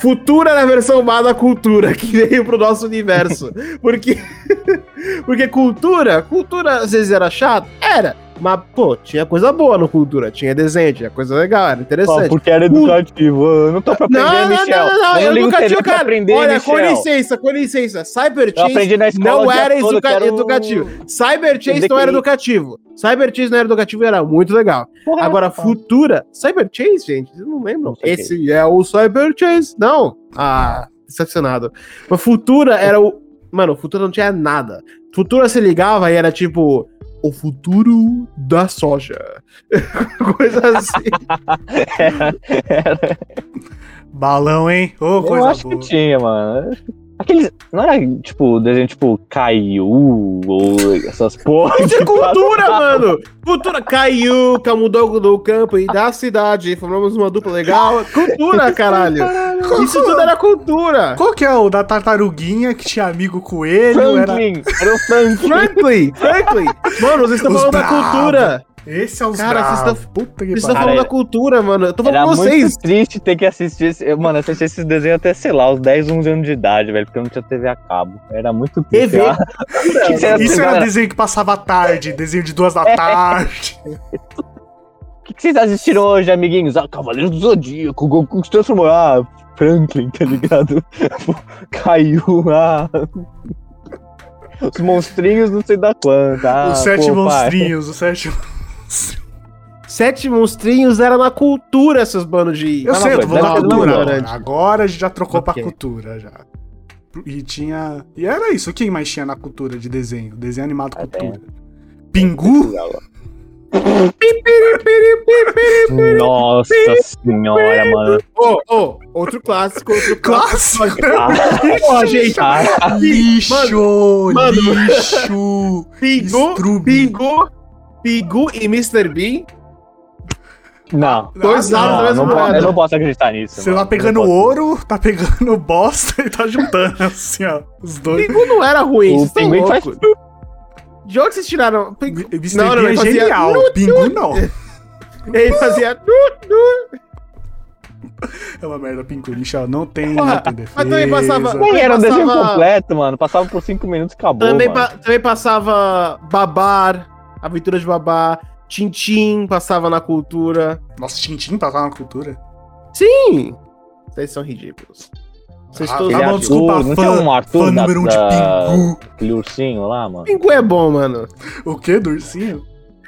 Futura era a versão má da cultura [laughs] que veio pro nosso universo. [laughs] Porque. [laughs] Porque cultura, cultura às vezes era chato? Era. Mas, pô, tinha coisa boa no cultura. Tinha desenho, tinha coisa legal, era Só interessante. porque era educativo. Eu não tô pra aprender, Não, não, Michel. não, não, não, eu eu nunca tinha, pra cara. aprender, Olha, Michel. com licença, com licença. Cyber Eu aprendi na escola não era educa- quero- educativo. Cyber Chase não era que- educativo. Cyber Chase não era educativo e era muito legal. Porra, Agora, tá. Futura. Cyber Chase, gente, vocês não lembram? Não sei Esse é o Cyber Chase. Não. Ah, decepcionado. Mas Futura era o. Mano, Futura não tinha nada. Futura se ligava e era tipo. O futuro da soja. [laughs] Coisa assim. [laughs] Era- era- Balão, hein? Ô, Eu acho boa. que tinha, mano. Aqueles. Não era tipo desenho tipo Caiu ou essas porra. [laughs] Isso é [laughs] que cultura, mano! Cultura caiu, mudou do campo e da cidade, formamos uma dupla legal. Cultura, [laughs] caralho! Isso tudo era cultura! Qual que é o da tartaruguinha que tinha amigo coelho? Era... Franklin! Era o Franklin! Franklin! Franklin! Mano, vocês estão Os falando da bravos. cultura! Esse é os Cara, vocês estão- Puta que Vocês estão falando da cultura, mano. Eu tô falando Era com vocês! muito triste ter que assistir esse. eu, Mano, assistir esses desenhos até, sei lá, os 10, 11 anos de idade, velho, porque eu não tinha TV a cabo. Era muito triste. TV? Ia- [laughs] Isso era galera, desenho que passava à tarde, desenho de duas da É. tarde. [laughs] O que, que vocês assistiram hoje, amiguinhos? Ah, Cavaleiro do Zodíaco, o Goku se transformou. Ah, Franklin, tá ligado? [laughs] Caiu, ah. Os monstrinhos não sei da quanta. Ah, os sete pô, pai. monstrinhos, os sete monstrinhos. Sete monstrinhos era na cultura, seus bandos de. Eu sei, eu tô foi, falando da deve ter cultura. agora. A gente já trocou Ok. pra cultura já. E tinha. E era isso. O que mais tinha na cultura de desenho? Desenho animado Ah, cultura. Pingu? Nossa senhora, mano. Ô, ô, outro clássico, outro [laughs] clássico. Clássico! Porra, gente. Ah, Lixo! Mano. Lixo! Pingu. Pingu, Pingu e Mr. Bean. não. Dois lados da Não, mesma não posso, moeda. eu não posso acreditar nisso. Você mano. tá pegando ouro, tá pegando bosta e tá juntando [laughs] assim, ó. Os dois. Pingu não era ruim, O pinguim faz. De onde vocês tiraram? Pingu... Mr. Não, não, é fazia genial. nu, Pingu não. Ele fazia. nu, nu. É uma merda, Pingu. Michel, não tem, Porra, não tem defesa. mas também passava- Nem era um desenho completo, mano. Passava por 5 minutos e acabou. Também, mano. pa- também passava Babar, Aventura de Babar, Tintim passava na cultura. Nossa, Tintim passava na cultura. Sim! Vocês são ridículos. Vocês Ah, todos. Aquele bom, Arthur, desculpa, não fã- um Arthur Fã da- número um de da- Pingu. Aquele ursinho lá, mano. Pingu é bom, mano. O quê, do ursinho?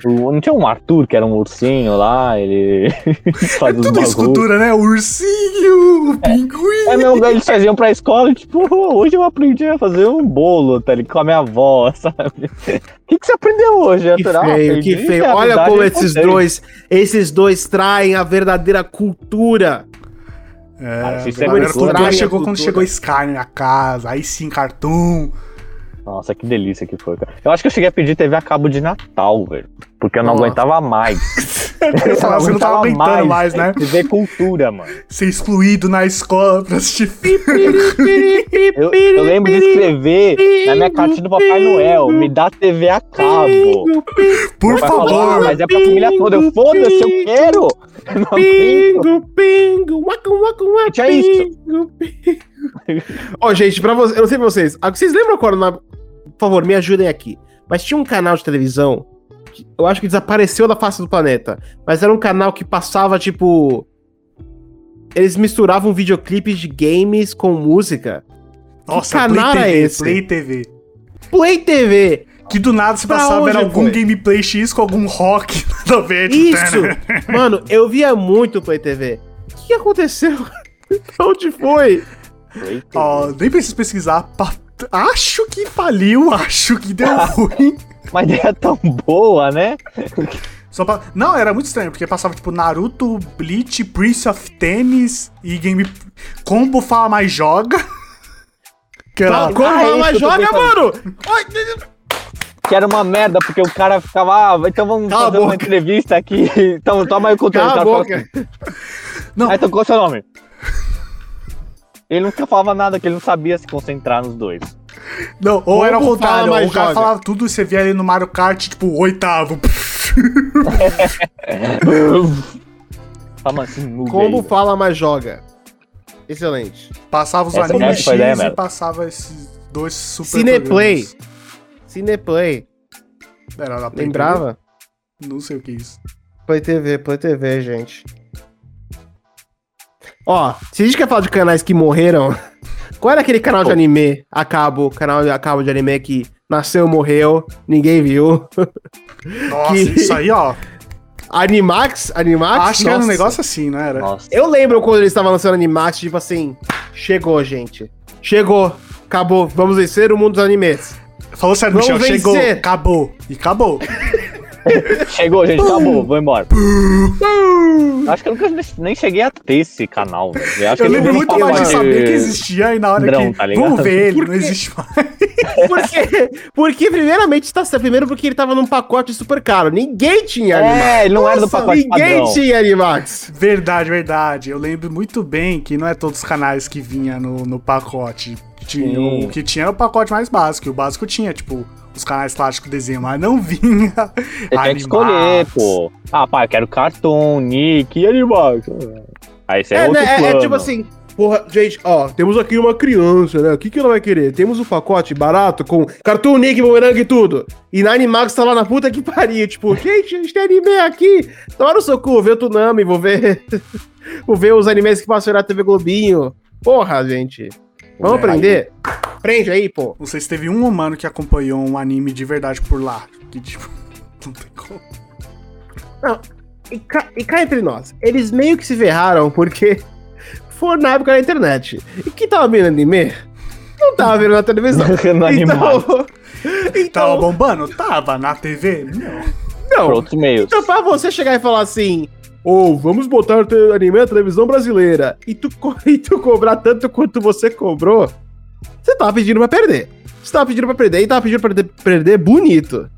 Não tinha um Arthur que era um ursinho lá, ele [laughs] os Tudo isso cultura, né? O ursinho, o pinguim. É meu, eles faziam pra escola e tipo, [laughs] hoje eu aprendi a fazer um bolo, tá ligado? Com a minha avó, [laughs] sabe? O que, que você aprendeu hoje, Que feio, aprendi que feio. Olha como é esses dois, esses dois traem a verdadeira cultura. É, Ah, a isso é cultura chegou a quando cultura. chegou Sky na casa, aí sim, cartoon. Nossa, que delícia que foi, cara. Eu acho que eu cheguei a pedir TV a cabo de Natal, velho. Porque eu não Nossa. aguentava mais. [laughs] Eu falava, você não tava aguentava aguentando mais, né? TV cultura, mano. Ser excluído na escola pra assistir filme. Eu, eu lembro de escrever na minha cartinha do Papai Noel, me dá TV a cabo. Por Meu pai falou, ah, favor. mas é pra família toda. Eu, foda-se, eu quero. Eu não aguento. Pingo, pingo, waca, waca, waca, Tinha isso. pingo, pingo. Ó, gente, pra vocês, eu não sei pra vocês. ah, Vocês lembram quando, na... por favor, me ajudem aqui. Mas tinha um canal de televisão, eu acho que desapareceu da face do planeta, mas era um canal que passava, tipo... Eles misturavam videoclipes de games com música. Nossa, canal Play era TV, esse? Play TV. Play TV! Que do nada se passava era algum foi? gameplay X com algum rock nada a ver. Isso! Mano, eu via muito Play TV. O que aconteceu? [laughs] Onde foi? Ó, nem preciso pesquisar. pa- Acho que faliu, [laughs] acho que deu [laughs] ruim. [laughs] Uma ideia tão boa, né? Pa- Não, era muito estranho, porque passava tipo Naruto, Bleach, Prince of Tennis e Game. Combo Fala Mais Joga. [laughs] Que era. Como Ah, eu tô joga, mano? Que era uma merda, porque o cara ficava, ah, então vamos Cala fazer uma entrevista aqui. [laughs] Então toma aí o conteúdo. Cala a cara boca. Não. Aí, então qual é o seu nome? Ele nunca falava nada, que ele não sabia se concentrar nos dois. Não, ou era o contrário. Fala Mais o cara Joga. falava tudo e você via ele no Mario Kart, tipo, oitavo. [laughs] Fala assim, Como gay. fala, mas joga. Excelente. Passava os Essa animes X ideia e passava esses dois super Cineplay. programas. Cineplay. Era Play Lembrava? TV? Não sei o que é isso. Play TV, Play TV, gente. Ó, se a gente quer falar de canais que morreram, qual era aquele canal de anime, a cabo, canal a cabo de anime que nasceu, morreu, ninguém viu? [laughs] Nossa, Que- isso aí, ó. Animax? Animax? Acho que era um negócio assim, não era? Nossa. Eu lembro quando eles estavam lançando Animax, tipo assim, chegou, gente. Chegou. Acabou. Vamos vencer o mundo dos animes. Falou certo, Vamos Michel. Chegou, vencer. acabou. E acabou. [laughs] Chegou, gente, acabou, vou embora. [laughs] Acho que eu nunca nem cheguei a ter esse canal, velho. Eu ele lembro muito mais de saber que existia e na hora Drão, que. tá ligado? vamos ver ele, não existe mais. [laughs] Porque, porque primeiramente, está primeiro porque ele tava num pacote super caro. Ninguém tinha Animax. É, ele não era do Nossa, pacote Ninguém padrão. tinha Animax. Verdade, verdade. Eu lembro muito bem que não é todos os canais que vinha no, no pacote. Tinha, o que tinha era o pacote mais básico. E o básico tinha, tipo, os canais clássicos de desenho, mas não vinha. Você tinha que escolher, pô. Ah, pai, eu quero Cartoon, Nick e Animax. Aí você é, É, outro né, é- é plano. tipo assim, porra, gente, ó, temos aqui uma criança, né? O que, que ela vai querer? Temos um pacote barato com Cartoon Nick, Boomerang e tudo. E na Animax tá lá na puta que pariu. Tipo, gente, a gente tem anime aqui. Toma no seu cu, vou ver o Tsunami, vou ver. vou ver os animes que passam na TV Globinho. Porra, gente. Vamos É, aprender? Prende aí, pô. Não sei se teve um humano que acompanhou um anime de verdade por lá. Que, tipo, [laughs] não tem como. E cá, e cá entre nós, eles meio que se ferraram porque [laughs] foi na época da internet. E quem tava vendo anime? Não tava vendo na televisão. [laughs] No Animax. Então, Tava então bombando? Tava. Na TV? Não. Por não. outros meios. Então, pra você chegar e falar assim, ou vamos botar te- anime na televisão brasileira, e tu, e tu cobrar tanto quanto você cobrou, você tava pedindo pra perder. Você tava pedindo pra perder e tava pedindo pra perder, bonito.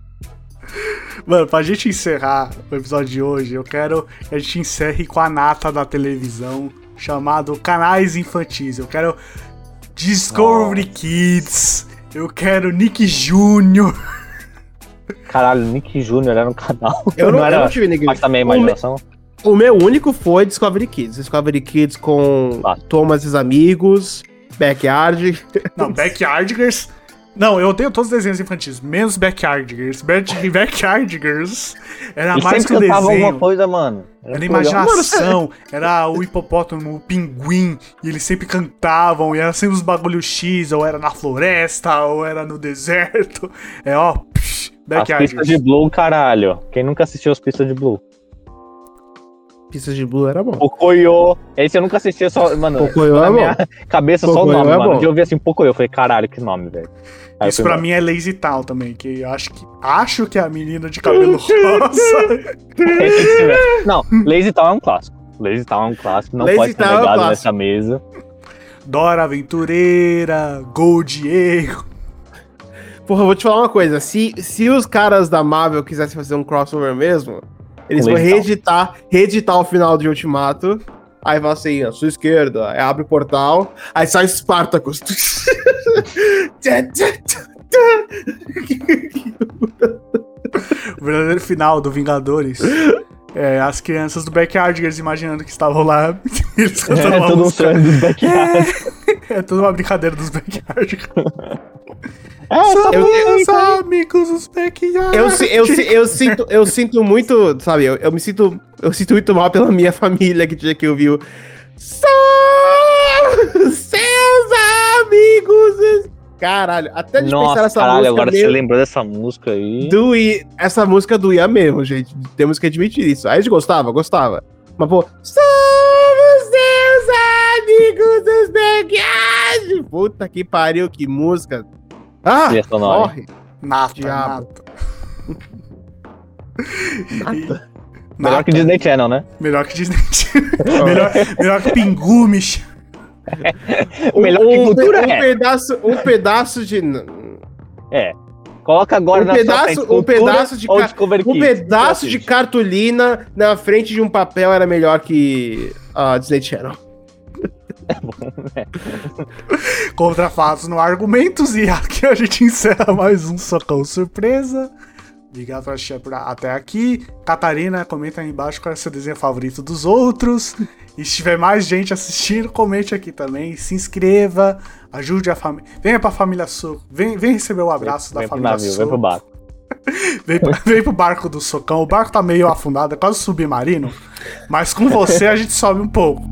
Mano, pra gente encerrar o episódio de hoje, eu quero que a gente encerre com a nata da televisão, chamado Canais Infantis. Eu quero Discovery Kids, eu quero Nick Jr. [laughs] Caralho, Nick Jr. era no canal. Eu não, eu era. não tive ninguém. Mas também imaginação. O meu único foi Discovery Kids. Discovery Kids com Ah. Thomas e os amigos, Backyard. Não, Backyardigers. Não, eu odeio todos os desenhos infantis, menos Backyardigers. Back- [laughs] Backyardigers era E mais que sempre um cantava desenho. alguma coisa, mano. Era legal. imaginação, era o hipopótamo, o pinguim, e eles sempre cantavam, e era sempre os bagulho X, ou era na floresta, ou era no deserto. É ó, psh, As pistas Backyardigers. de Blue, caralho. Quem nunca assistiu as pistas de Blue? Pistas de Blue era bom. Pocoyo. Esse eu nunca assistia só. Mano, Pocoyo na é minha [laughs] cabeça só o Pocoyo nome, é mano. bom. De eu ouvir assim, Pocoyo, eu falei, caralho, que nome, velho. Isso pra mim é Lazy Town também, que eu acho que acho que é a menina de cabelo [laughs] rosa. [laughs] Não, Lazy Town é um clássico. Lazy Town é um clássico, não Lazy pode ser é um negado clássico. nessa mesa. Dora Aventureira, Gold Erro. Porra, eu vou te falar uma coisa. Se, se os caras da Marvel quisessem fazer um crossover mesmo, eles vão reeditar, reeditar o final de Ultimato. Aí vai assim, à sua esquerda, aí abre o portal, aí sai Spartacus. [laughs] O verdadeiro final do Vingadores. É, as crianças do Backyardigers imaginando que estavam lá. [laughs] Eles cantando É uma tudo um música. dos backyard. É tudo uma brincadeira dos Backyardigers. [laughs] É, só Eu- Meus amigos dos Backyardigers. Eu, eu, eu, [laughs] sinto, eu sinto muito, sabe, eu, eu me sinto. Eu sinto muito mal pela minha [laughs] família que tinha que ouvir o. São seus amigos. Caralho, até de pensar Nossa, nessa caralho, música agora você meio- lembrou dessa música aí. doía. Essa música doía mesmo, gente. Temos que admitir isso. Aí a gente gostava, gostava. Mas, pô, somos seus amigos dos backyard. Puta que pariu, que música. Ah, Trilha sonora. morre. Nata, Diabo. nata. [laughs] Nada. Melhor que Disney Channel, né? Melhor que Disney Channel. [laughs] melhor, melhor que Pingumes. [laughs] Melhor que um, cultura um é. pedaço, um pedaço de É. Coloca agora um na pedaço, sua frente, um pedaço de um pedaço de cartolina na frente de um papel era melhor que a Disney Channel. [laughs] Contra fatos no argumentos. E aqui a gente encerra mais um socão surpresa. Obrigado por assistir até aqui. Catarina, comenta aí embaixo qual é o seu desenho favorito dos outros. E se tiver mais gente assistindo, comente aqui também. Se inscreva, ajude a família. Venha pra família Soco. Vem, vem receber o abraço da Vem família navio, vem pro Soco. barco. [laughs] Vem, pra- vem pro barco do Socão. O barco tá meio afundado, é quase submarino. Mas com você a gente sobe um pouco.